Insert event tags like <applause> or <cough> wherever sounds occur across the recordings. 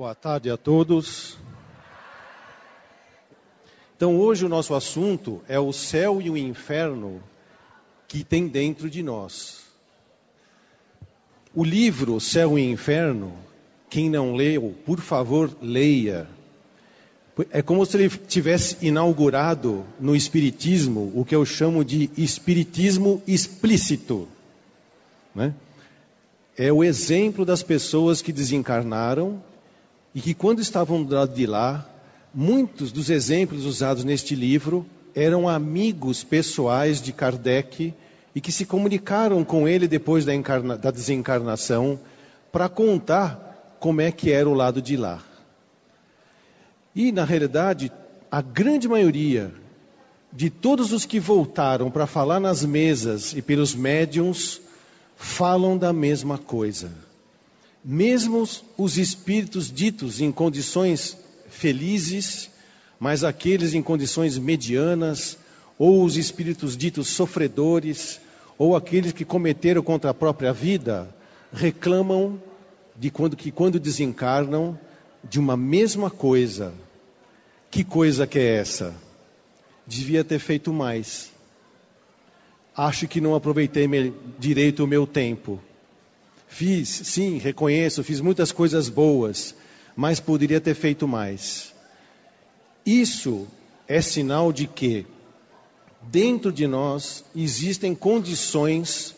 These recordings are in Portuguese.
Boa tarde a todos. Então, hoje o nosso assunto é o céu e o inferno que tem dentro de nós. O livro Céu e Inferno, quem não leu, por favor, leia. É como se ele tivesse inaugurado no Espiritismo o que eu chamo de Espiritismo explícito. Né? É o exemplo das pessoas que desencarnaram e que, quando estavam do lado de lá, muitos dos exemplos usados neste livro eram amigos pessoais de Kardec e que se comunicaram com ele depois da, da desencarnação para contar como é que era o lado de lá. E, na realidade, a grande maioria de todos os que voltaram para falar nas mesas e pelos médiums falam da mesma coisa. Mesmo os espíritos ditos em condições felizes, mas aqueles em condições medianas, ou os espíritos ditos sofredores, ou aqueles que cometeram contra a própria vida, reclamam de quando que quando desencarnam de uma mesma coisa. Que coisa que é essa? Devia ter feito mais. Acho que não aproveitei direito o meu tempo. Fiz, sim, reconheço, fiz muitas coisas boas, mas poderia ter feito mais. Isso é sinal de que dentro de nós existem condições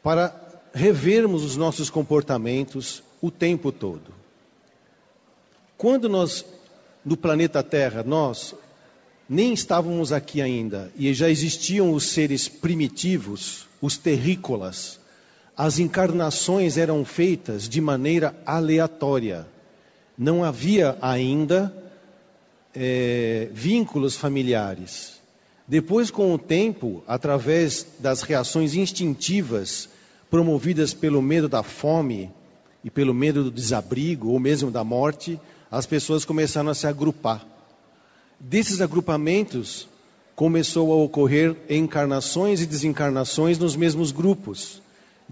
para revermos os nossos comportamentos o tempo todo. Quando nós, no planeta Terra, nós nem estávamos aqui ainda e já existiam os seres primitivos, os terrícolas, as encarnações eram feitas de maneira aleatória. Não havia ainda é, vínculos familiares. Depois, com o tempo, através das reações instintivas promovidas pelo medo da fome e pelo medo do desabrigo ou mesmo da morte, as pessoas começaram a se agrupar. Desses agrupamentos começou a ocorrer encarnações e desencarnações nos mesmos grupos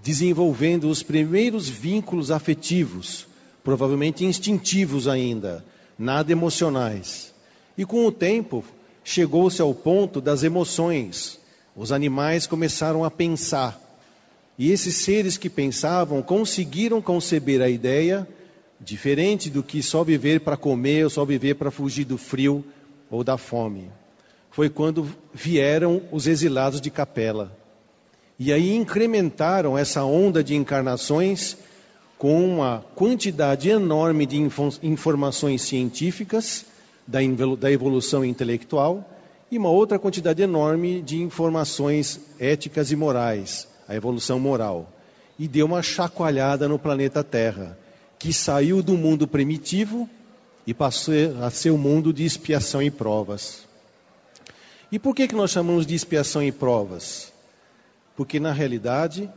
desenvolvendo os primeiros vínculos afetivos, provavelmente instintivos ainda, nada emocionais. E com o tempo, chegou-se ao ponto das emoções. Os animais começaram a pensar. E esses seres que pensavam conseguiram conceber a ideia, diferente do que só viver para comer ou só viver para fugir do frio ou da fome. Foi quando vieram os exilados de Capela e aí incrementaram essa onda de encarnações com uma quantidade enorme de informações científicas da evolução intelectual e uma outra quantidade enorme de informações éticas e morais, a evolução moral. E deu uma chacoalhada no planeta Terra, que saiu do mundo primitivo e passou a ser o um mundo de expiação e provas. E por que, que nós chamamos de expiação e provas? Porque na realidade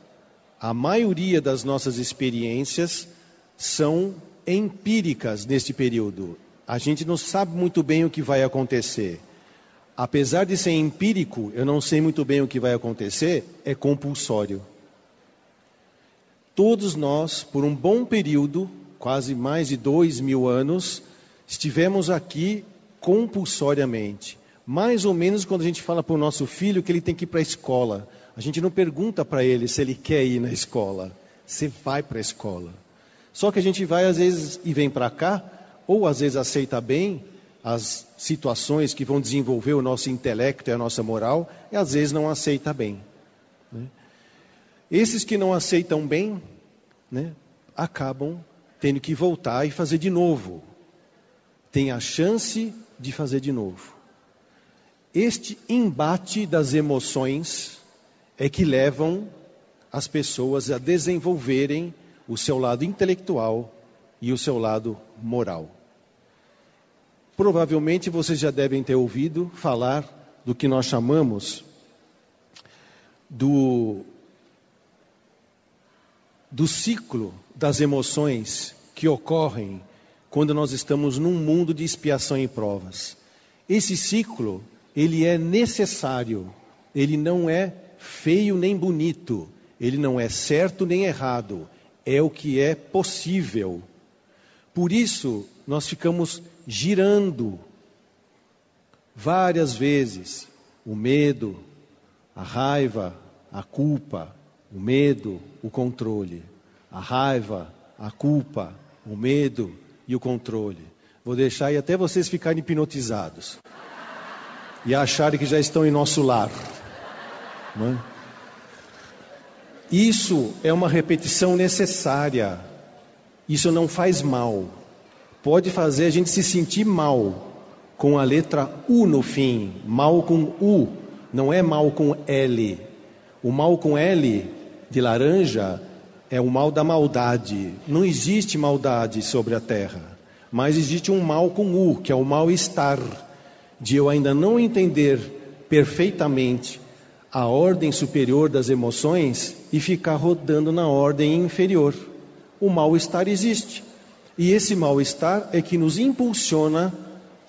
a maioria das nossas experiências são empíricas neste período. A gente não sabe muito bem o que vai acontecer. Apesar de ser empírico, eu não sei muito bem o que vai acontecer, é compulsório. Todos nós, por um bom período, quase mais de dois mil anos, estivemos aqui compulsoriamente. Mais ou menos quando a gente fala para o nosso filho que ele tem que ir para a escola. A gente não pergunta para ele se ele quer ir na escola. Você vai para a escola. Só que a gente vai às vezes e vem para cá, ou às vezes aceita bem as situações que vão desenvolver o nosso intelecto e a nossa moral, e às vezes não aceita bem. Né? Esses que não aceitam bem, né, acabam tendo que voltar e fazer de novo. Tem a chance de fazer de novo. Este embate das emoções é que levam as pessoas a desenvolverem o seu lado intelectual e o seu lado moral. Provavelmente vocês já devem ter ouvido falar do que nós chamamos do, do ciclo das emoções que ocorrem quando nós estamos num mundo de expiação e provas. Esse ciclo, ele é necessário, ele não é feio nem bonito, ele não é certo nem errado, é o que é possível. Por isso, nós ficamos girando várias vezes o medo, a raiva, a culpa, o medo, o controle. A raiva, a culpa, o medo e o controle. Vou deixar aí até vocês ficarem hipnotizados e acharem que já estão em nosso lar. É? Isso é uma repetição necessária. Isso não faz mal. Pode fazer a gente se sentir mal com a letra U no fim, mal com U, não é mal com L. O mal com L de laranja é o mal da maldade. Não existe maldade sobre a terra, mas existe um mal com U, que é o mal-estar, de eu ainda não entender perfeitamente a ordem superior das emoções e ficar rodando na ordem inferior. O mal-estar existe. E esse mal-estar é que nos impulsiona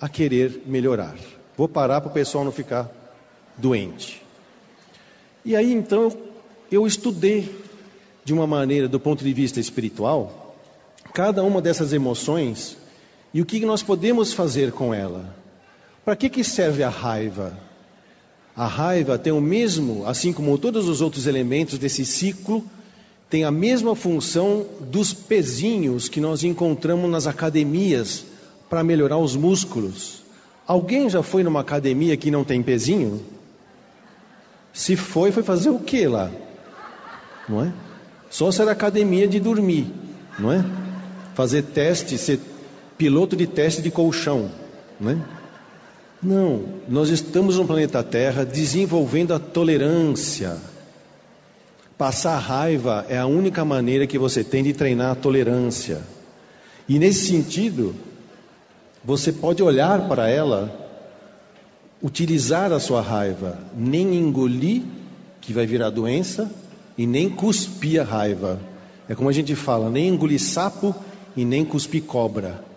a querer melhorar. Vou parar para o pessoal não ficar doente. E aí então eu estudei de uma maneira do ponto de vista espiritual cada uma dessas emoções e o que nós podemos fazer com ela. Para que, que serve a raiva? A raiva tem o mesmo, assim como todos os outros elementos desse ciclo, tem a mesma função dos pezinhos que nós encontramos nas academias para melhorar os músculos. Alguém já foi numa academia que não tem pezinho? Se foi, foi fazer o que lá? Não é? Só se era academia de dormir, não é? Fazer teste, ser piloto de teste de colchão, não é? Não, nós estamos no planeta Terra desenvolvendo a tolerância. Passar raiva é a única maneira que você tem de treinar a tolerância. E nesse sentido, você pode olhar para ela, utilizar a sua raiva, nem engolir, que vai virar doença, e nem cuspir a raiva. É como a gente fala, nem engolir sapo e nem cuspir cobra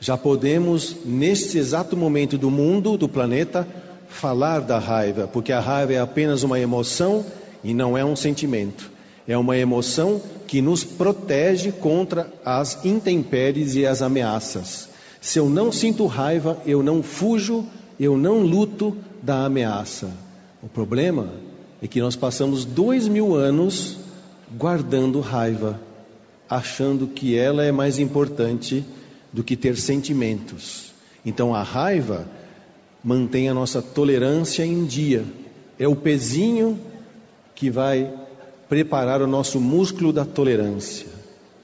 já podemos, neste exato momento do mundo, do planeta, falar da raiva, porque a raiva é apenas uma emoção e não é um sentimento. É uma emoção que nos protege contra as intempéries e as ameaças. Se eu não sinto raiva, eu não fujo, eu não luto da ameaça. O problema é que nós passamos dois mil anos guardando raiva, achando que ela é mais importante do que ter sentimentos. Então a raiva mantém a nossa tolerância em dia. É o pezinho que vai preparar o nosso músculo da tolerância.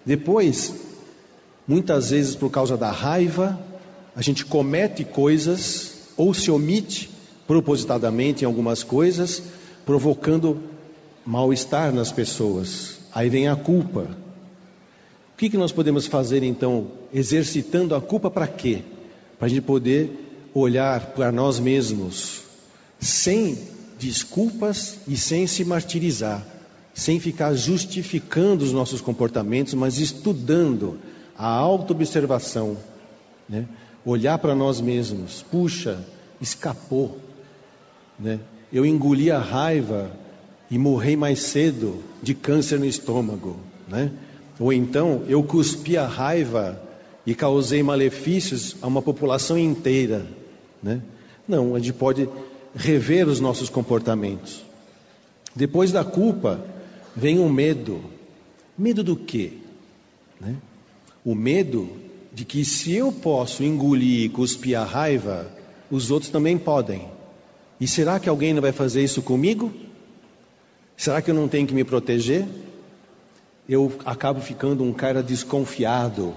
Depois, muitas vezes por causa da raiva, a gente comete coisas ou se omite propositadamente em algumas coisas, provocando mal-estar nas pessoas. Aí vem a culpa que, que nós podemos fazer então, exercitando a culpa para quê? Para a gente poder olhar para nós mesmos, sem desculpas e sem se martirizar, sem ficar justificando os nossos comportamentos, mas estudando a autoobservação, né? olhar para nós mesmos, puxa, escapou, né? eu engoli a raiva e morri mais cedo de câncer no estômago, né? Ou então eu cuspi a raiva e causei malefícios a uma população inteira. Né? Não, a gente pode rever os nossos comportamentos. Depois da culpa vem o medo. Medo do quê? Né? O medo de que se eu posso engolir e cuspir a raiva, os outros também podem. E será que alguém não vai fazer isso comigo? Será que eu não tenho que me proteger? Eu acabo ficando um cara desconfiado,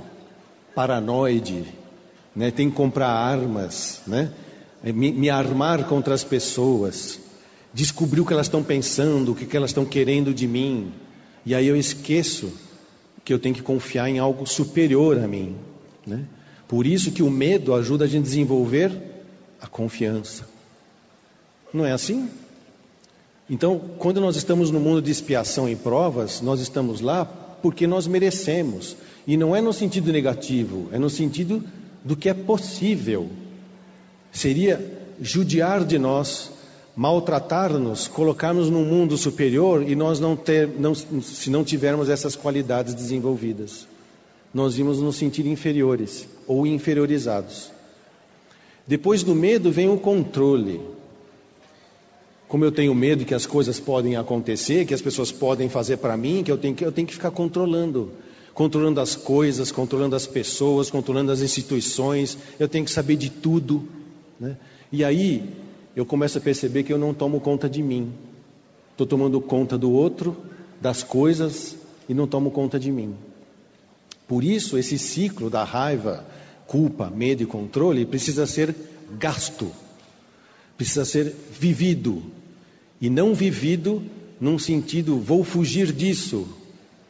paranoide, né? Tem que comprar armas, né? Me, me armar contra as pessoas, descobrir o que elas estão pensando, o que elas estão querendo de mim, e aí eu esqueço que eu tenho que confiar em algo superior a mim, né? Por isso que o medo ajuda a gente a desenvolver a confiança. Não é assim? Então, quando nós estamos no mundo de expiação e provas, nós estamos lá porque nós merecemos. E não é no sentido negativo, é no sentido do que é possível. Seria judiar de nós, maltratar-nos, colocar-nos num mundo superior e nós não ter, não, se não tivermos essas qualidades desenvolvidas. nós vimos nos sentir inferiores ou inferiorizados. Depois do medo vem o controle. Como eu tenho medo que as coisas podem acontecer, que as pessoas podem fazer para mim, que eu tenho que eu tenho que ficar controlando, controlando as coisas, controlando as pessoas, controlando as instituições. Eu tenho que saber de tudo, né? E aí eu começo a perceber que eu não tomo conta de mim. Estou tomando conta do outro, das coisas e não tomo conta de mim. Por isso, esse ciclo da raiva, culpa, medo e controle precisa ser gasto, precisa ser vivido. E não vivido num sentido, vou fugir disso.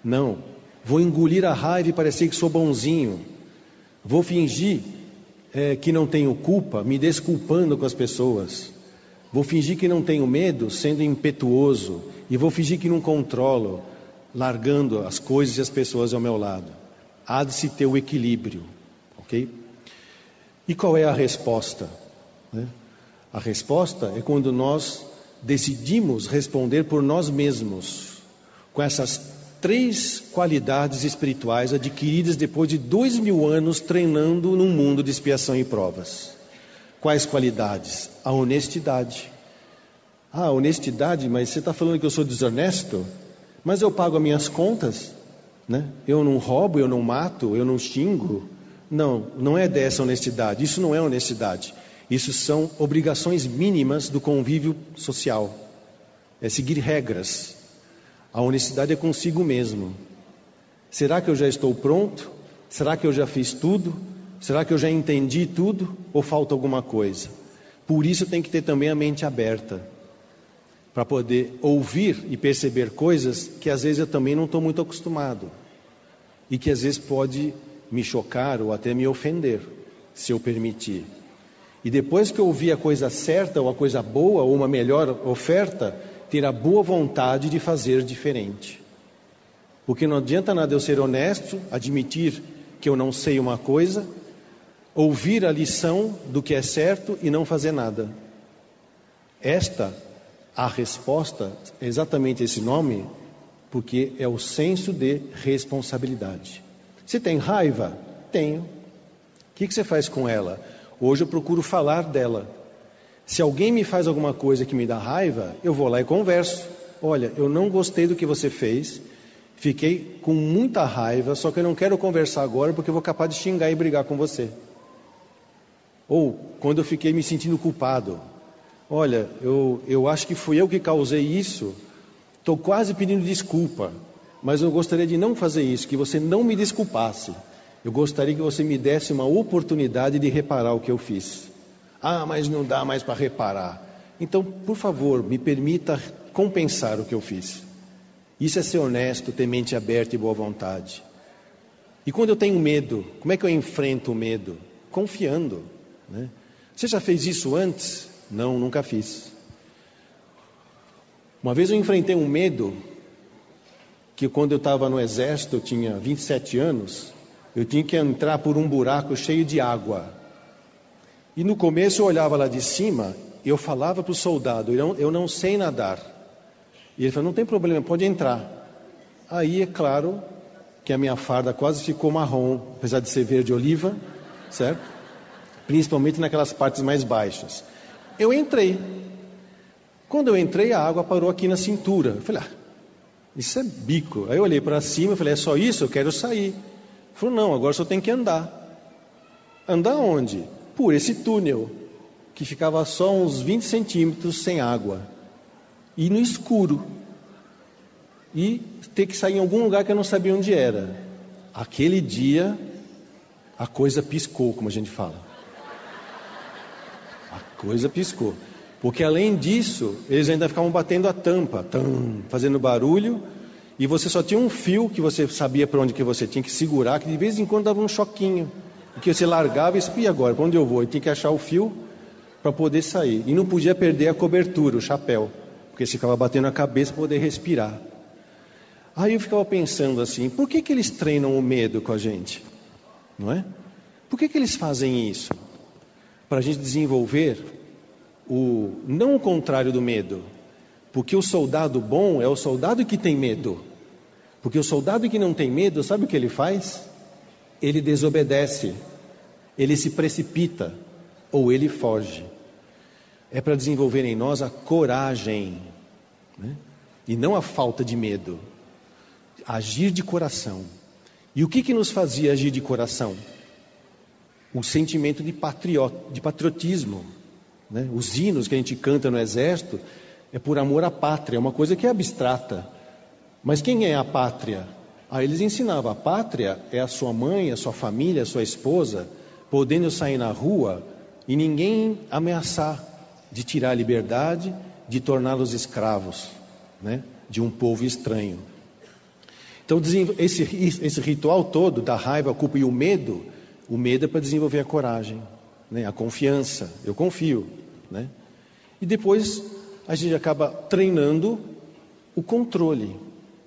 Não. Vou engolir a raiva e parecer que sou bonzinho. Vou fingir é, que não tenho culpa, me desculpando com as pessoas. Vou fingir que não tenho medo, sendo impetuoso. E vou fingir que não controlo, largando as coisas e as pessoas ao meu lado. Há de se ter o equilíbrio, ok? E qual é a resposta? Né? A resposta é quando nós decidimos responder por nós mesmos, com essas três qualidades espirituais adquiridas depois de dois mil anos treinando num mundo de expiação e provas. Quais qualidades? A honestidade. Ah, honestidade, mas você está falando que eu sou desonesto? Mas eu pago as minhas contas, né? Eu não roubo, eu não mato, eu não xingo. Não, não é dessa honestidade. Isso não é honestidade. Isso são obrigações mínimas do convívio social. É seguir regras. A honestidade é consigo mesmo. Será que eu já estou pronto? Será que eu já fiz tudo? Será que eu já entendi tudo? Ou falta alguma coisa? Por isso tem que ter também a mente aberta para poder ouvir e perceber coisas que às vezes eu também não estou muito acostumado e que às vezes pode me chocar ou até me ofender, se eu permitir. E depois que eu ouvir a coisa certa ou a coisa boa ou uma melhor oferta, ter a boa vontade de fazer diferente. Porque não adianta nada eu ser honesto, admitir que eu não sei uma coisa, ouvir a lição do que é certo e não fazer nada. Esta a resposta é exatamente esse nome, porque é o senso de responsabilidade. Você tem raiva? Tenho. O que, que você faz com ela? Hoje eu procuro falar dela. Se alguém me faz alguma coisa que me dá raiva, eu vou lá e converso. Olha, eu não gostei do que você fez, fiquei com muita raiva, só que eu não quero conversar agora porque eu vou capaz de xingar e brigar com você. Ou quando eu fiquei me sentindo culpado, Olha, eu, eu acho que fui eu que causei isso, estou quase pedindo desculpa, mas eu gostaria de não fazer isso, que você não me desculpasse. Eu gostaria que você me desse uma oportunidade de reparar o que eu fiz. Ah, mas não dá mais para reparar. Então, por favor, me permita compensar o que eu fiz. Isso é ser honesto, ter mente aberta e boa vontade. E quando eu tenho medo, como é que eu enfrento o medo? Confiando. Né? Você já fez isso antes? Não, nunca fiz. Uma vez eu enfrentei um medo que quando eu estava no exército, eu tinha 27 anos, eu tinha que entrar por um buraco cheio de água. E no começo eu olhava lá de cima, eu falava para o soldado, eu não, eu não sei nadar. E ele falou, não tem problema, pode entrar. Aí é claro que a minha farda quase ficou marrom, apesar de ser verde oliva, certo? Principalmente naquelas partes mais baixas. Eu entrei. Quando eu entrei, a água parou aqui na cintura. Eu falei, ah, isso é bico. Aí eu olhei para cima e falei, é só isso? Eu quero sair. Falou, não, agora só tem que andar. Andar onde? Por esse túnel, que ficava só uns 20 centímetros sem água. E no escuro. E ter que sair em algum lugar que eu não sabia onde era. Aquele dia, a coisa piscou, como a gente fala coisa piscou. Porque além disso, eles ainda ficavam batendo a tampa, tam, fazendo barulho, e você só tinha um fio que você sabia para onde que você tinha que segurar, que de vez em quando dava um choquinho. Que você largava e disse, e agora, para onde eu vou? E tinha que achar o fio para poder sair. E não podia perder a cobertura, o chapéu, porque você ficava batendo a cabeça para poder respirar. Aí eu ficava pensando assim, por que, que eles treinam o medo com a gente? Não é? Por que, que eles fazem isso? para a gente desenvolver o não o contrário do medo. Porque o soldado bom é o soldado que tem medo. Porque o soldado que não tem medo, sabe o que ele faz? ele desobedece, ele se precipita ou ele foge. É para desenvolver em nós a coragem, né? e não a falta de medo. Agir de coração. E o que, que nos fazia agir de coração? O sentimento de, patriot, de patriotismo. Né? Os hinos que a gente canta no exército é por amor à pátria, é uma coisa que é abstrata. Mas quem é a pátria? Aí eles ensinavam: a pátria é a sua mãe, a sua família, a sua esposa, podendo sair na rua e ninguém ameaçar de tirar a liberdade, de torná-los escravos né, de um povo estranho. Então, esse, esse ritual todo da raiva, a culpa e o medo, o medo é para desenvolver a coragem, né, a confiança. Eu confio. Né? E depois a gente acaba treinando o controle.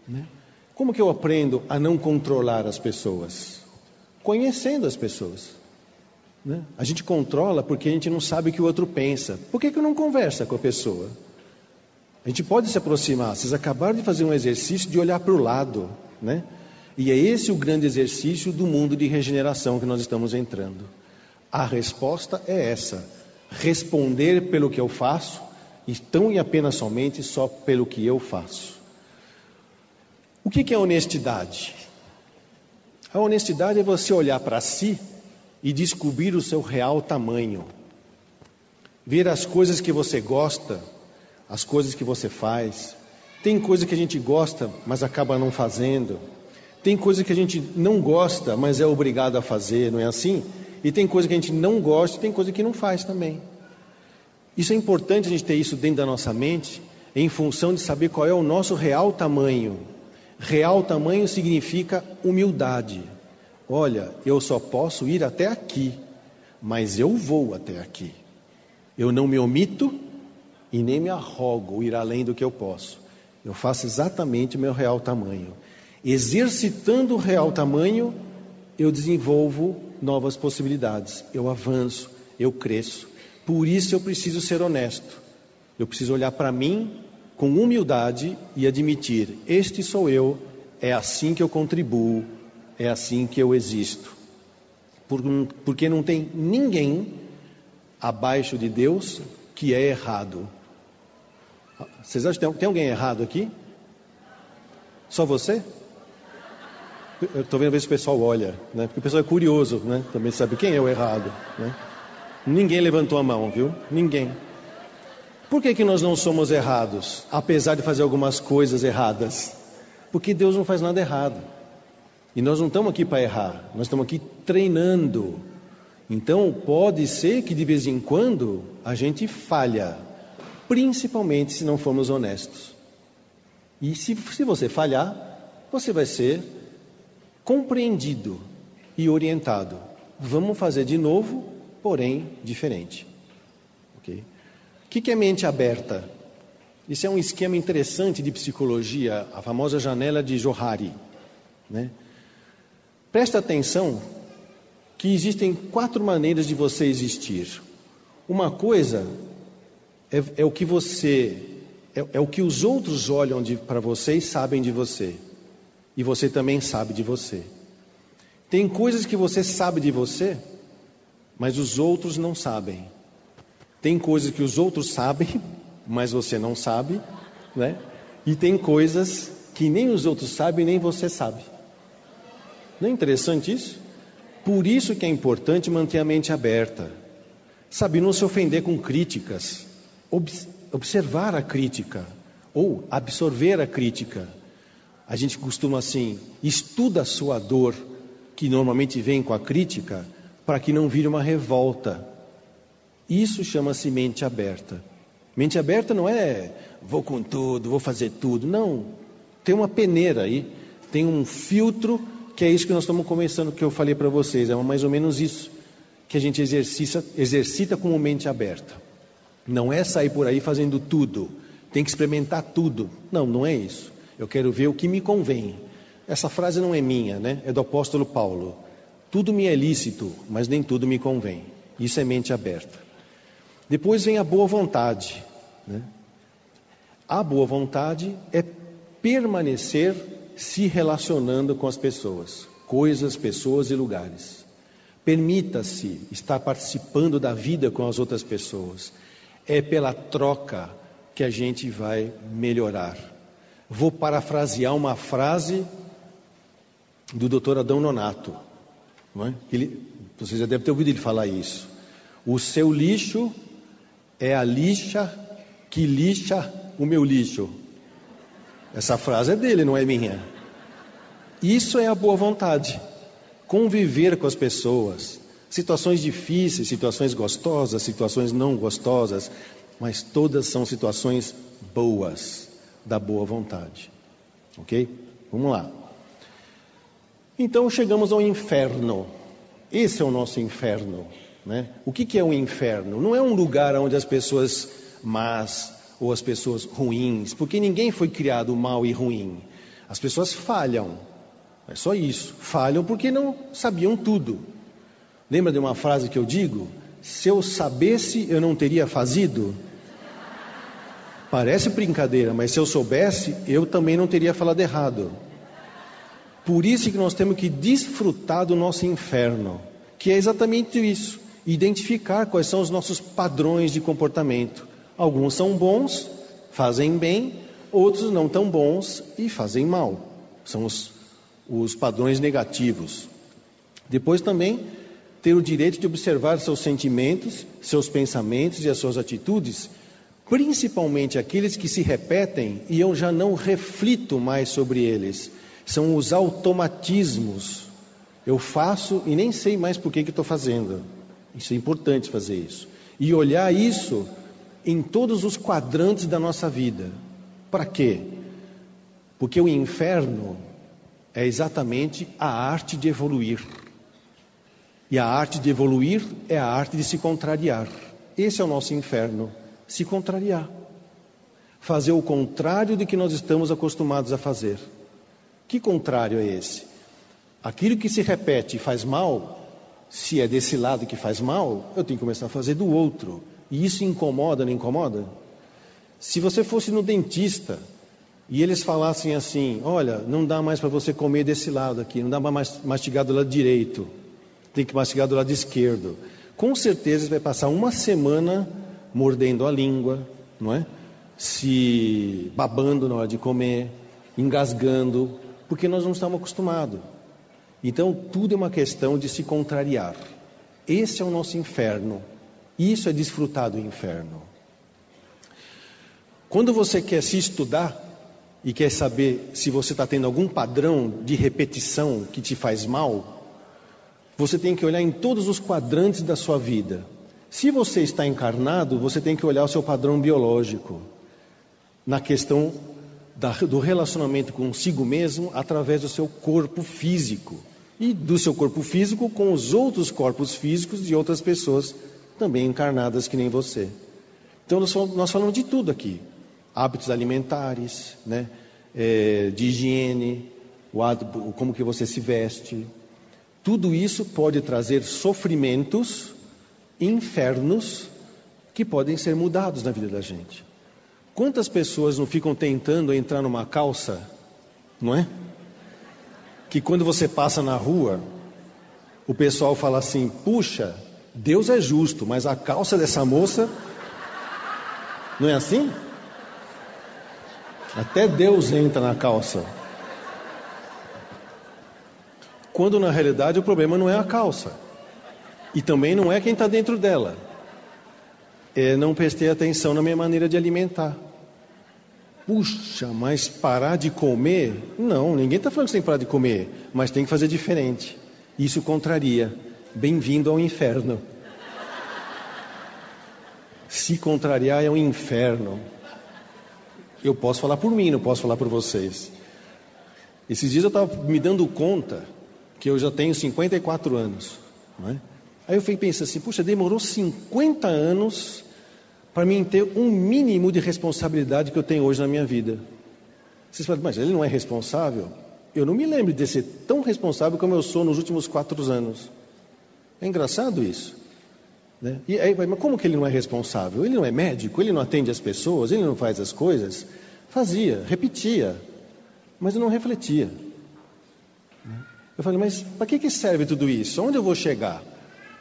Né? Como que eu aprendo a não controlar as pessoas? Conhecendo as pessoas. Né? A gente controla porque a gente não sabe o que o outro pensa. Por que, que não conversa com a pessoa? A gente pode se aproximar. Vocês acabaram de fazer um exercício de olhar para o lado. Né? E é esse o grande exercício do mundo de regeneração que nós estamos entrando. A resposta é essa: responder pelo que eu faço, e tão e apenas somente só pelo que eu faço. O que é honestidade? A honestidade é você olhar para si e descobrir o seu real tamanho. Ver as coisas que você gosta, as coisas que você faz. Tem coisa que a gente gosta, mas acaba não fazendo. Tem coisa que a gente não gosta, mas é obrigado a fazer, não é assim? E tem coisa que a gente não gosta e tem coisa que não faz também. Isso é importante a gente ter isso dentro da nossa mente, em função de saber qual é o nosso real tamanho. Real tamanho significa humildade. Olha, eu só posso ir até aqui, mas eu vou até aqui. Eu não me omito e nem me arrogo ir além do que eu posso. Eu faço exatamente o meu real tamanho. Exercitando o real tamanho, eu desenvolvo novas possibilidades, eu avanço, eu cresço. Por isso eu preciso ser honesto. Eu preciso olhar para mim com humildade e admitir: este sou eu, é assim que eu contribuo, é assim que eu existo. Porque não tem ninguém abaixo de Deus que é errado. Vocês acham que tem, alguém errado aqui? Só você? Eu estou vendo ver se o pessoal olha, né? Porque o pessoal é curioso, né? Também sabe quem é o errado, né? Ninguém levantou a mão, viu? Ninguém. Por que, que nós não somos errados, apesar de fazer algumas coisas erradas? Porque Deus não faz nada errado. E nós não estamos aqui para errar, nós estamos aqui treinando. Então, pode ser que de vez em quando a gente falha, principalmente se não formos honestos. E se, se você falhar, você vai ser compreendido e orientado. Vamos fazer de novo, porém diferente. Ok? O que é mente aberta? Isso é um esquema interessante de psicologia, a famosa janela de Johari. Né? Presta atenção que existem quatro maneiras de você existir. Uma coisa é, é o que você, é, é, o que os outros olham para você e sabem de você, e você também sabe de você. Tem coisas que você sabe de você, mas os outros não sabem. Tem coisas que os outros sabem, <laughs> mas você não sabe, né? E tem coisas que nem os outros sabem, nem você sabe. Não é interessante isso? Por isso que é importante manter a mente aberta. Sabe, não se ofender com críticas. observar a crítica. Ou absorver a crítica. A gente costuma assim, estuda a sua dor, que normalmente vem com a crítica, para que não vire uma revolta. Isso chama-se mente aberta. Mente aberta não é vou com tudo, vou fazer tudo. Não. Tem uma peneira aí, tem um filtro, que é isso que nós estamos começando, que eu falei para vocês. É mais ou menos isso que a gente exercita, exercita como mente aberta. Não é sair por aí fazendo tudo. Tem que experimentar tudo. Não, não é isso. Eu quero ver o que me convém. Essa frase não é minha, né? É do apóstolo Paulo. Tudo me é lícito, mas nem tudo me convém. Isso é mente aberta. Depois vem a boa vontade. Né? A boa vontade é permanecer se relacionando com as pessoas. coisas, pessoas e lugares. Permita-se estar participando da vida com as outras pessoas. É pela troca que a gente vai melhorar. Vou parafrasear uma frase do Dr. Adão Nonato. É? ele, você já deve ter ouvido ele falar isso. O seu lixo é a lixa que lixa o meu lixo. Essa frase é dele, não é minha. Isso é a boa vontade. Conviver com as pessoas. Situações difíceis, situações gostosas, situações não gostosas, mas todas são situações boas, da boa vontade. Ok? Vamos lá. Então chegamos ao inferno. Esse é o nosso inferno. Né? O que, que é o inferno? Não é um lugar onde as pessoas más ou as pessoas ruins, porque ninguém foi criado mal e ruim. As pessoas falham. É só isso. Falham porque não sabiam tudo. Lembra de uma frase que eu digo? Se eu sabesse, eu não teria fazido. Parece brincadeira, mas se eu soubesse, eu também não teria falado errado. Por isso que nós temos que desfrutar do nosso inferno, que é exatamente isso: identificar quais são os nossos padrões de comportamento. Alguns são bons, fazem bem, outros não tão bons e fazem mal. São os, os padrões negativos. Depois também ter o direito de observar seus sentimentos, seus pensamentos e as suas atitudes, principalmente aqueles que se repetem e eu já não reflito mais sobre eles são os automatismos. Eu faço e nem sei mais por que estou fazendo. Isso é importante fazer isso. E olhar isso em todos os quadrantes da nossa vida. Para quê? Porque o inferno é exatamente a arte de evoluir. E a arte de evoluir é a arte de se contrariar. Esse é o nosso inferno, se contrariar. Fazer o contrário do que nós estamos acostumados a fazer. Que contrário é esse? Aquilo que se repete e faz mal, se é desse lado que faz mal, eu tenho que começar a fazer do outro. E isso incomoda, não incomoda? Se você fosse no dentista e eles falassem assim: olha, não dá mais para você comer desse lado aqui, não dá mais mastigar do lado direito, tem que mastigar do lado esquerdo. Com certeza você vai passar uma semana mordendo a língua, não é? Se babando na hora de comer, engasgando, porque nós não estamos acostumados. Então, tudo é uma questão de se contrariar. Esse é o nosso inferno. Isso é desfrutar do inferno. Quando você quer se estudar e quer saber se você está tendo algum padrão de repetição que te faz mal, você tem que olhar em todos os quadrantes da sua vida. Se você está encarnado, você tem que olhar o seu padrão biológico na questão do relacionamento consigo mesmo através do seu corpo físico e do seu corpo físico com os outros corpos físicos de outras pessoas também encarnadas que nem você. Então nós falamos de tudo aqui: hábitos alimentares, né, é, de higiene, o, como que você se veste. Tudo isso pode trazer sofrimentos, infernos que podem ser mudados na vida da gente. Quantas pessoas não ficam tentando entrar numa calça, não é? Que quando você passa na rua, o pessoal fala assim: puxa, Deus é justo, mas a calça dessa moça. Não é assim? Até Deus entra na calça. Quando na realidade o problema não é a calça. E também não é quem está dentro dela. É não prestei atenção na minha maneira de alimentar. Puxa, mas parar de comer? Não, ninguém está falando que você tem que parar de comer, mas tem que fazer diferente. Isso contraria. Bem-vindo ao inferno. Se contrariar é um inferno. Eu posso falar por mim, não posso falar por vocês. Esses dias eu estava me dando conta que eu já tenho 54 anos. Não é? Aí eu fui pensando assim, puxa, demorou 50 anos para mim ter um mínimo de responsabilidade que eu tenho hoje na minha vida. Vocês falam, mas ele não é responsável? Eu não me lembro de ser tão responsável como eu sou nos últimos quatro anos. É engraçado isso. Né? E aí, mas como que ele não é responsável? Ele não é médico, ele não atende as pessoas, ele não faz as coisas. Fazia, repetia, mas não refletia. Eu falei, mas para que, que serve tudo isso? Onde eu vou chegar?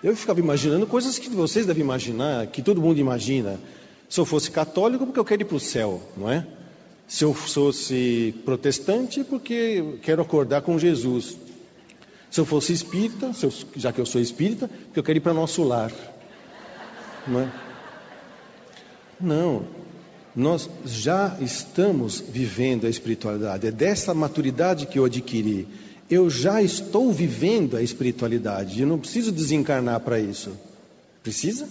Eu ficava imaginando coisas que vocês devem imaginar, que todo mundo imagina. Se eu fosse católico, porque eu quero ir para o céu, não é? Se eu fosse protestante, porque quero acordar com Jesus. Se eu fosse espírita, eu, já que eu sou espírita, porque eu quero ir para nosso lar. Não é? Não. Nós já estamos vivendo a espiritualidade. É dessa maturidade que eu adquiri. Eu já estou vivendo a espiritualidade. Eu não preciso desencarnar para isso. Precisa?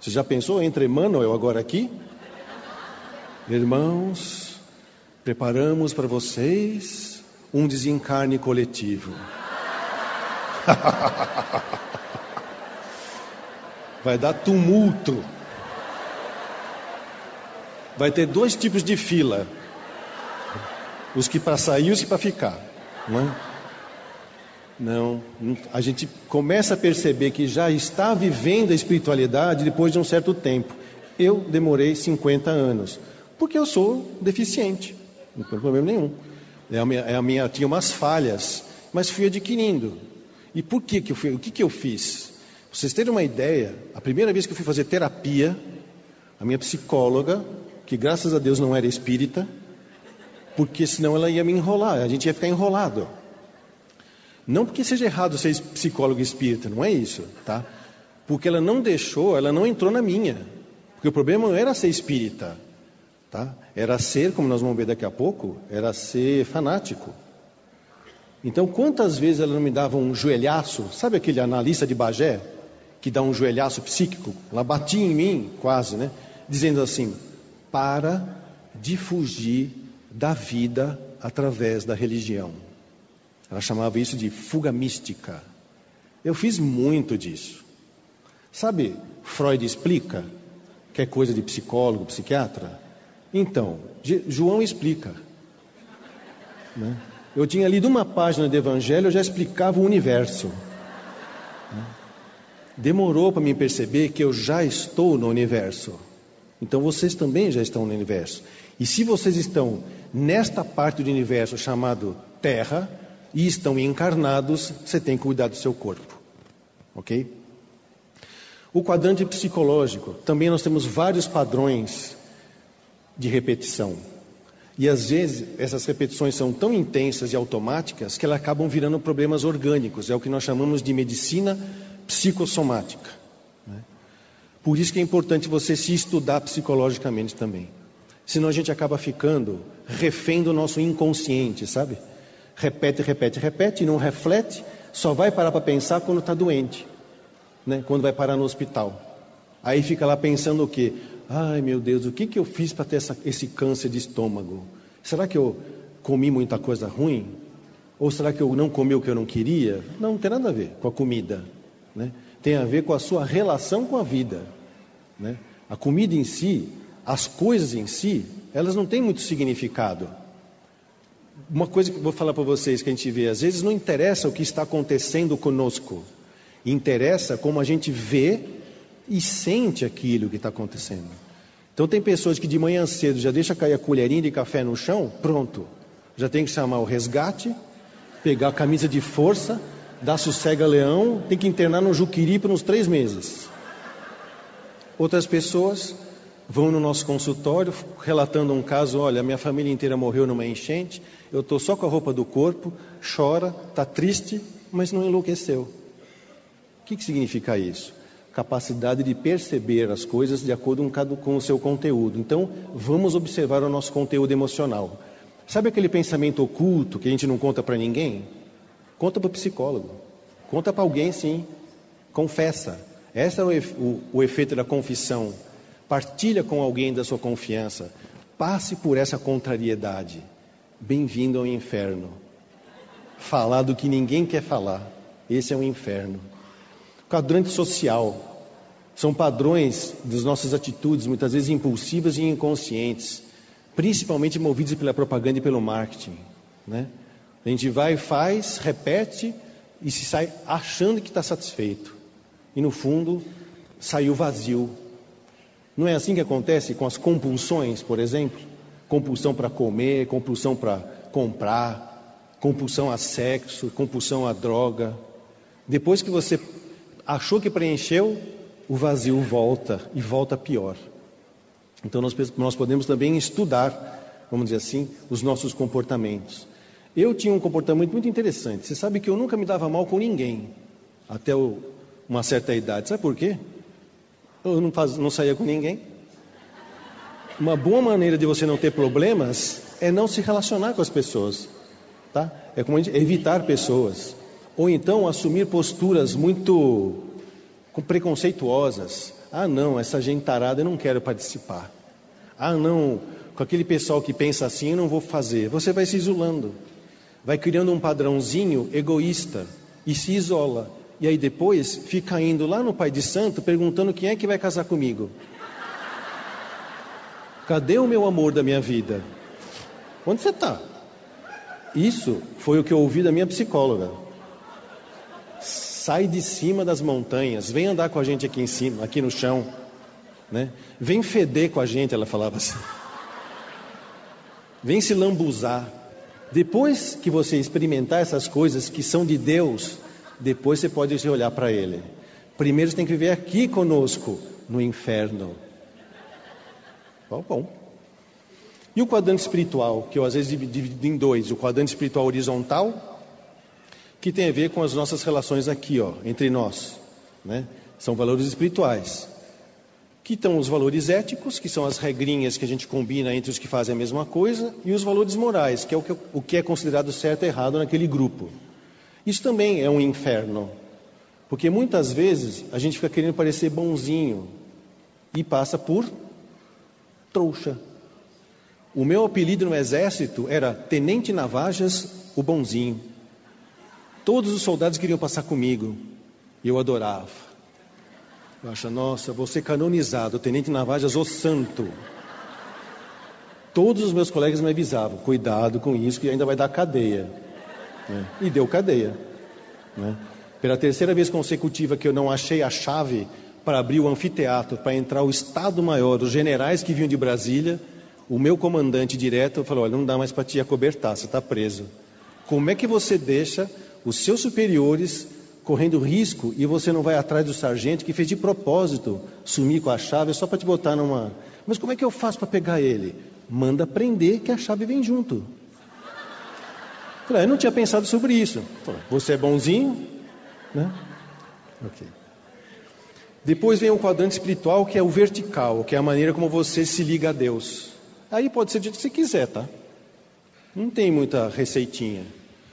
Você já pensou entre Emmanuel agora aqui? Irmãos, preparamos para vocês um desencarne coletivo. <laughs> Vai dar tumulto. Vai ter dois tipos de fila: os que para sair e os que para ficar. Não é? Não, a gente começa a perceber que já está vivendo a espiritualidade depois de um certo tempo. Eu demorei 50 anos, porque eu sou deficiente, não tem problema nenhum. É a minha, é a minha, tinha umas falhas, mas fui adquirindo. E por que, que eu fui? O que, que eu fiz? Pra vocês terem uma ideia, a primeira vez que eu fui fazer terapia, a minha psicóloga, que graças a Deus não era espírita, porque senão ela ia me enrolar, a gente ia ficar enrolado. Não porque seja errado ser psicólogo espírita, não é isso, tá? Porque ela não deixou, ela não entrou na minha. Porque o problema não era ser espírita, tá? Era ser, como nós vamos ver daqui a pouco, era ser fanático. Então, quantas vezes ela não me dava um joelhaço, sabe aquele analista de Bagé que dá um joelhaço psíquico? Ela batia em mim, quase, né? Dizendo assim: para de fugir da vida através da religião. Ela chamava isso de fuga mística. Eu fiz muito disso. Sabe, Freud explica, que é coisa de psicólogo, psiquiatra? Então, João explica. Né? Eu tinha lido uma página do Evangelho, eu já explicava o universo. Né? Demorou para me perceber que eu já estou no universo. Então vocês também já estão no universo. E se vocês estão nesta parte do universo chamado Terra, e estão encarnados, você tem que cuidar do seu corpo. Ok? O quadrante psicológico, também nós temos vários padrões de repetição. E às vezes essas repetições são tão intensas e automáticas que elas acabam virando problemas orgânicos. É o que nós chamamos de medicina psicossomática. Né? Por isso que é importante você se estudar psicologicamente também. Senão a gente acaba ficando refém do nosso inconsciente, sabe? repete, repete, repete, não reflete, só vai parar para pensar quando está doente, né? quando vai parar no hospital. Aí fica lá pensando o quê? Ai meu Deus, o que, que eu fiz para ter essa, esse câncer de estômago? Será que eu comi muita coisa ruim? Ou será que eu não comi o que eu não queria? Não, não tem nada a ver com a comida. Né? Tem a ver com a sua relação com a vida. Né? A comida em si, as coisas em si, elas não têm muito significado uma coisa que eu vou falar para vocês que a gente vê, às vezes não interessa o que está acontecendo conosco, interessa como a gente vê e sente aquilo que está acontecendo. Então tem pessoas que de manhã cedo já deixa cair a colherinha de café no chão, pronto, já tem que chamar o resgate, pegar a camisa de força, dar sossega leão, tem que internar no Juquiri por uns três meses. Outras pessoas vão no nosso consultório relatando um caso: olha, minha família inteira morreu numa enchente, eu estou só com a roupa do corpo, chora, está triste, mas não enlouqueceu. O que, que significa isso? Capacidade de perceber as coisas de acordo com o seu conteúdo. Então, vamos observar o nosso conteúdo emocional. Sabe aquele pensamento oculto que a gente não conta para ninguém? Conta para o psicólogo. Conta para alguém, sim. Confessa. Esse é o, o, o efeito da confissão. Partilha com alguém da sua confiança. Passe por essa contrariedade. Bem-vindo ao inferno. Falar do que ninguém quer falar. Esse é o inferno. Quadrante social. São padrões das nossas atitudes, muitas vezes impulsivas e inconscientes, principalmente movidos pela propaganda e pelo marketing. Né? A gente vai, faz, repete e se sai achando que está satisfeito. E no fundo, saiu vazio. Não é assim que acontece com as compulsões, por exemplo? compulsão para comer, compulsão para comprar. compulsão a sexo, compulsão a droga. Depois que você achou que preencheu, o vazio volta e volta pior. Então nós, nós podemos também estudar, vamos dizer assim, os nossos comportamentos. Eu tinha um comportamento muito interessante. Você sabe que eu nunca me dava mal com ninguém até uma certa idade. Sabe por quê? Eu não, faz, não saía com ninguém. Uma boa maneira de você não ter problemas é não se relacionar com as pessoas, tá? É como evitar pessoas ou então assumir posturas muito preconceituosas. Ah, não, essa gente tarada eu não quero participar. Ah, não, com aquele pessoal que pensa assim eu não vou fazer. Você vai se isolando, vai criando um padrãozinho egoísta e se isola. E aí depois fica indo lá no Pai de Santo perguntando quem é que vai casar comigo. Cadê o meu amor da minha vida? Onde você está? Isso foi o que eu ouvi da minha psicóloga. Sai de cima das montanhas, vem andar com a gente aqui em cima, aqui no chão. Né? Vem feder com a gente, ela falava assim. Vem se lambuzar. Depois que você experimentar essas coisas que são de Deus, depois você pode olhar para Ele. Primeiro você tem que viver aqui conosco, no inferno. Bom, bom. E o quadrante espiritual, que eu às vezes divido em dois: o quadrante espiritual horizontal, que tem a ver com as nossas relações aqui, ó, entre nós. Né? São valores espirituais. Que estão os valores éticos, que são as regrinhas que a gente combina entre os que fazem a mesma coisa, e os valores morais, que é o que, o que é considerado certo e errado naquele grupo. Isso também é um inferno. Porque muitas vezes a gente fica querendo parecer bonzinho e passa por trouxa. O meu apelido no exército era Tenente Navajas, o bonzinho. Todos os soldados queriam passar comigo e eu adorava. Eu acho, nossa, vou ser canonizado, Tenente Navajas, o santo. Todos os meus colegas me avisavam, cuidado com isso, que ainda vai dar cadeia. Né? E deu cadeia. Né? Pela terceira vez consecutiva que eu não achei a chave para abrir o anfiteatro, para entrar o Estado-Maior, os generais que vinham de Brasília, o meu comandante direto falou: Olha, não dá mais para te acobertar, você está preso. Como é que você deixa os seus superiores correndo risco e você não vai atrás do sargento que fez de propósito sumir com a chave só para te botar numa. Mas como é que eu faço para pegar ele? Manda prender que a chave vem junto. Falei, eu não tinha pensado sobre isso. Falei, você é bonzinho? Né? Ok. Depois vem o quadrante espiritual, que é o vertical, que é a maneira como você se liga a Deus. Aí pode ser do jeito que você quiser, tá? Não tem muita receitinha.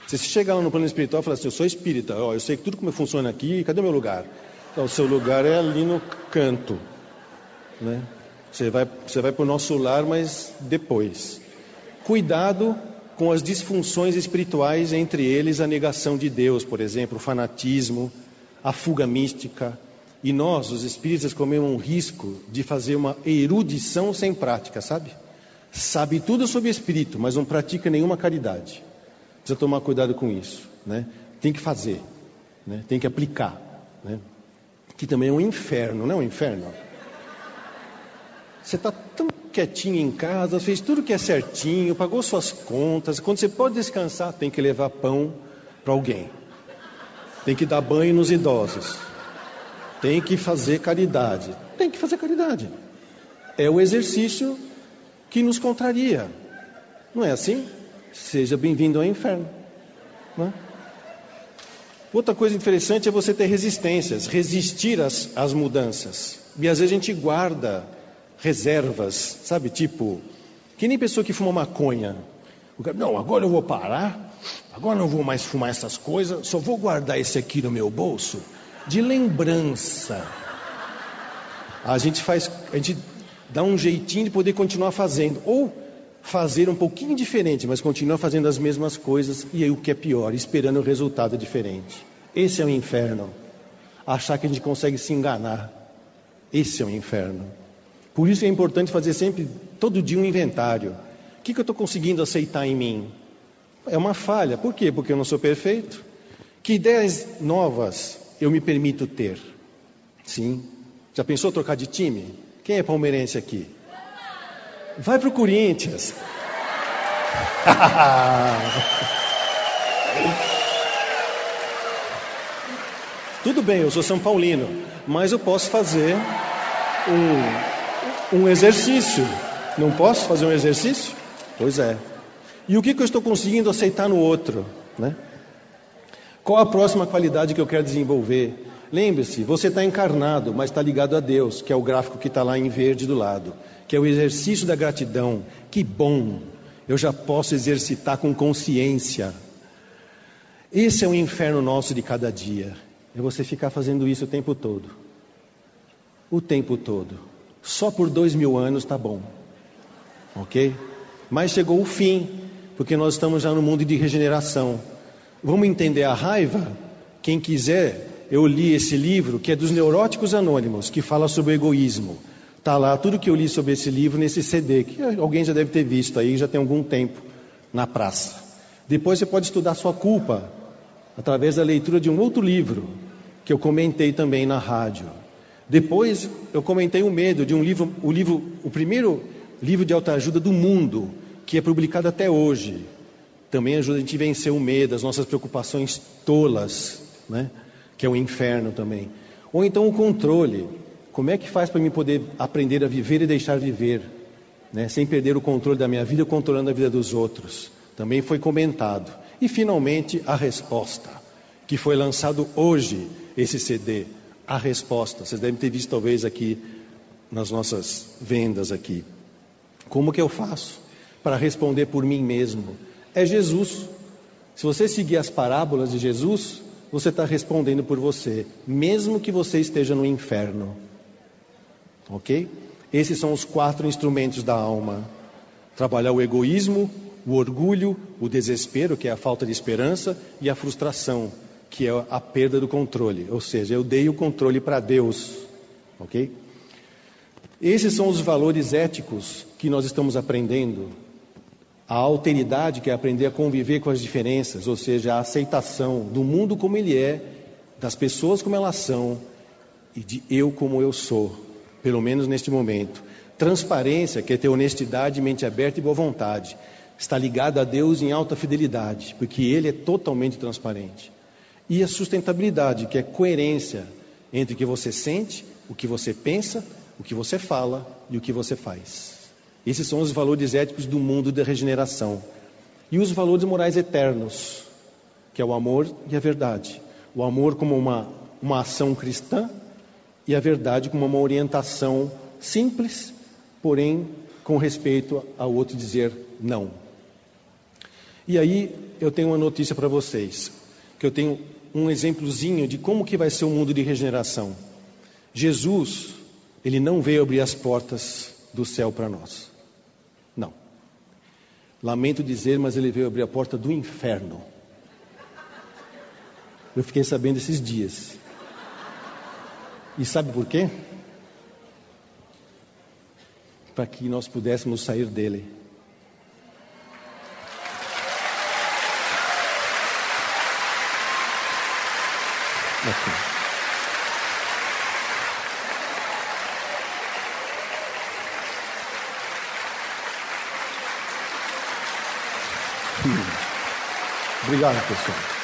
Se você chegar lá no plano espiritual e falar assim, eu sou espírita, ó, eu sei tudo como funciona aqui, cadê o meu lugar? Então, o seu lugar é ali no canto. Né? Você vai, você vai para o nosso lar, mas depois. Cuidado com as disfunções espirituais, entre eles a negação de Deus, por exemplo, o fanatismo, a fuga mística, e nós, os espíritas, comemos um risco de fazer uma erudição sem prática, sabe? Sabe tudo sobre espírito, mas não pratica nenhuma caridade. Precisa tomar cuidado com isso, né? Tem que fazer, né? Tem que aplicar, né? Que também é um inferno, não é um inferno? Você está tão quietinho em casa, fez tudo que é certinho, pagou suas contas. Quando você pode descansar, tem que levar pão para alguém. Tem que dar banho nos idosos. Tem que fazer caridade. Tem que fazer caridade. É o exercício que nos contraria. Não é assim? Seja bem-vindo ao inferno. É? Outra coisa interessante é você ter resistências, resistir às, às mudanças. E às vezes a gente guarda reservas, sabe? Tipo, que nem pessoa que fuma maconha. Não, agora eu vou parar, agora não vou mais fumar essas coisas, só vou guardar esse aqui no meu bolso de lembrança. A gente faz, a gente dá um jeitinho de poder continuar fazendo, ou fazer um pouquinho diferente, mas continuar fazendo as mesmas coisas e aí o que é pior, esperando o resultado diferente. Esse é o inferno. Achar que a gente consegue se enganar. Esse é o inferno. Por isso é importante fazer sempre, todo dia, um inventário. O que, que eu estou conseguindo aceitar em mim? É uma falha. Por quê? Porque eu não sou perfeito. Que ideias novas eu me permito ter? Sim. Já pensou trocar de time? Quem é palmeirense aqui? Vai para o Corinthians. <laughs> Tudo bem, eu sou São Paulino, mas eu posso fazer um, um exercício. Não posso fazer um exercício? Pois é. E o que, que eu estou conseguindo aceitar no outro? Né? Qual a próxima qualidade que eu quero desenvolver? Lembre-se, você está encarnado, mas está ligado a Deus, que é o gráfico que está lá em verde do lado, que é o exercício da gratidão. Que bom! Eu já posso exercitar com consciência. Esse é o inferno nosso de cada dia. É você ficar fazendo isso o tempo todo. O tempo todo. Só por dois mil anos está bom. Ok? Mas chegou o fim, porque nós estamos já no mundo de regeneração. Vamos entender a raiva? Quem quiser, eu li esse livro que é dos Neuróticos Anônimos, que fala sobre o egoísmo. Está lá tudo que eu li sobre esse livro nesse CD, que alguém já deve ter visto aí, já tem algum tempo na praça. Depois você pode estudar sua culpa através da leitura de um outro livro, que eu comentei também na rádio. Depois eu comentei o medo de um livro, o livro, o primeiro livro de autoajuda do mundo, que é publicado até hoje. Também ajuda a gente a vencer o medo, as nossas preocupações tolas, né? que é o inferno também. Ou então o controle. Como é que faz para mim poder aprender a viver e deixar viver, né? sem perder o controle da minha vida, controlando a vida dos outros? Também foi comentado. E finalmente a resposta, que foi lançado hoje esse CD, a resposta. Vocês devem ter visto talvez aqui nas nossas vendas aqui. Como que eu faço para responder por mim mesmo? É Jesus. Se você seguir as parábolas de Jesus, você está respondendo por você, mesmo que você esteja no inferno. Ok? Esses são os quatro instrumentos da alma: trabalhar o egoísmo, o orgulho, o desespero, que é a falta de esperança, e a frustração, que é a perda do controle, ou seja, eu dei o controle para Deus, ok? Esses são os valores éticos que nós estamos aprendendo. A alteridade, que é aprender a conviver com as diferenças, ou seja, a aceitação do mundo como ele é, das pessoas como elas são e de eu como eu sou, pelo menos neste momento. Transparência, que é ter honestidade, mente aberta e boa vontade, está ligado a Deus em alta fidelidade, porque Ele é totalmente transparente e a sustentabilidade, que é coerência entre o que você sente, o que você pensa, o que você fala e o que você faz. Esses são os valores éticos do mundo da regeneração. E os valores morais eternos, que é o amor e a verdade. O amor como uma, uma ação cristã e a verdade como uma orientação simples, porém com respeito ao outro dizer não. E aí eu tenho uma notícia para vocês, que eu tenho um exemplozinho de como que vai ser o mundo de regeneração. Jesus, ele não veio abrir as portas do céu para nós. Não. Lamento dizer, mas ele veio abrir a porta do inferno. Eu fiquei sabendo esses dias. E sabe por quê? Para que nós pudéssemos sair dele. Aqui. Hum. Obrigado, pessoal.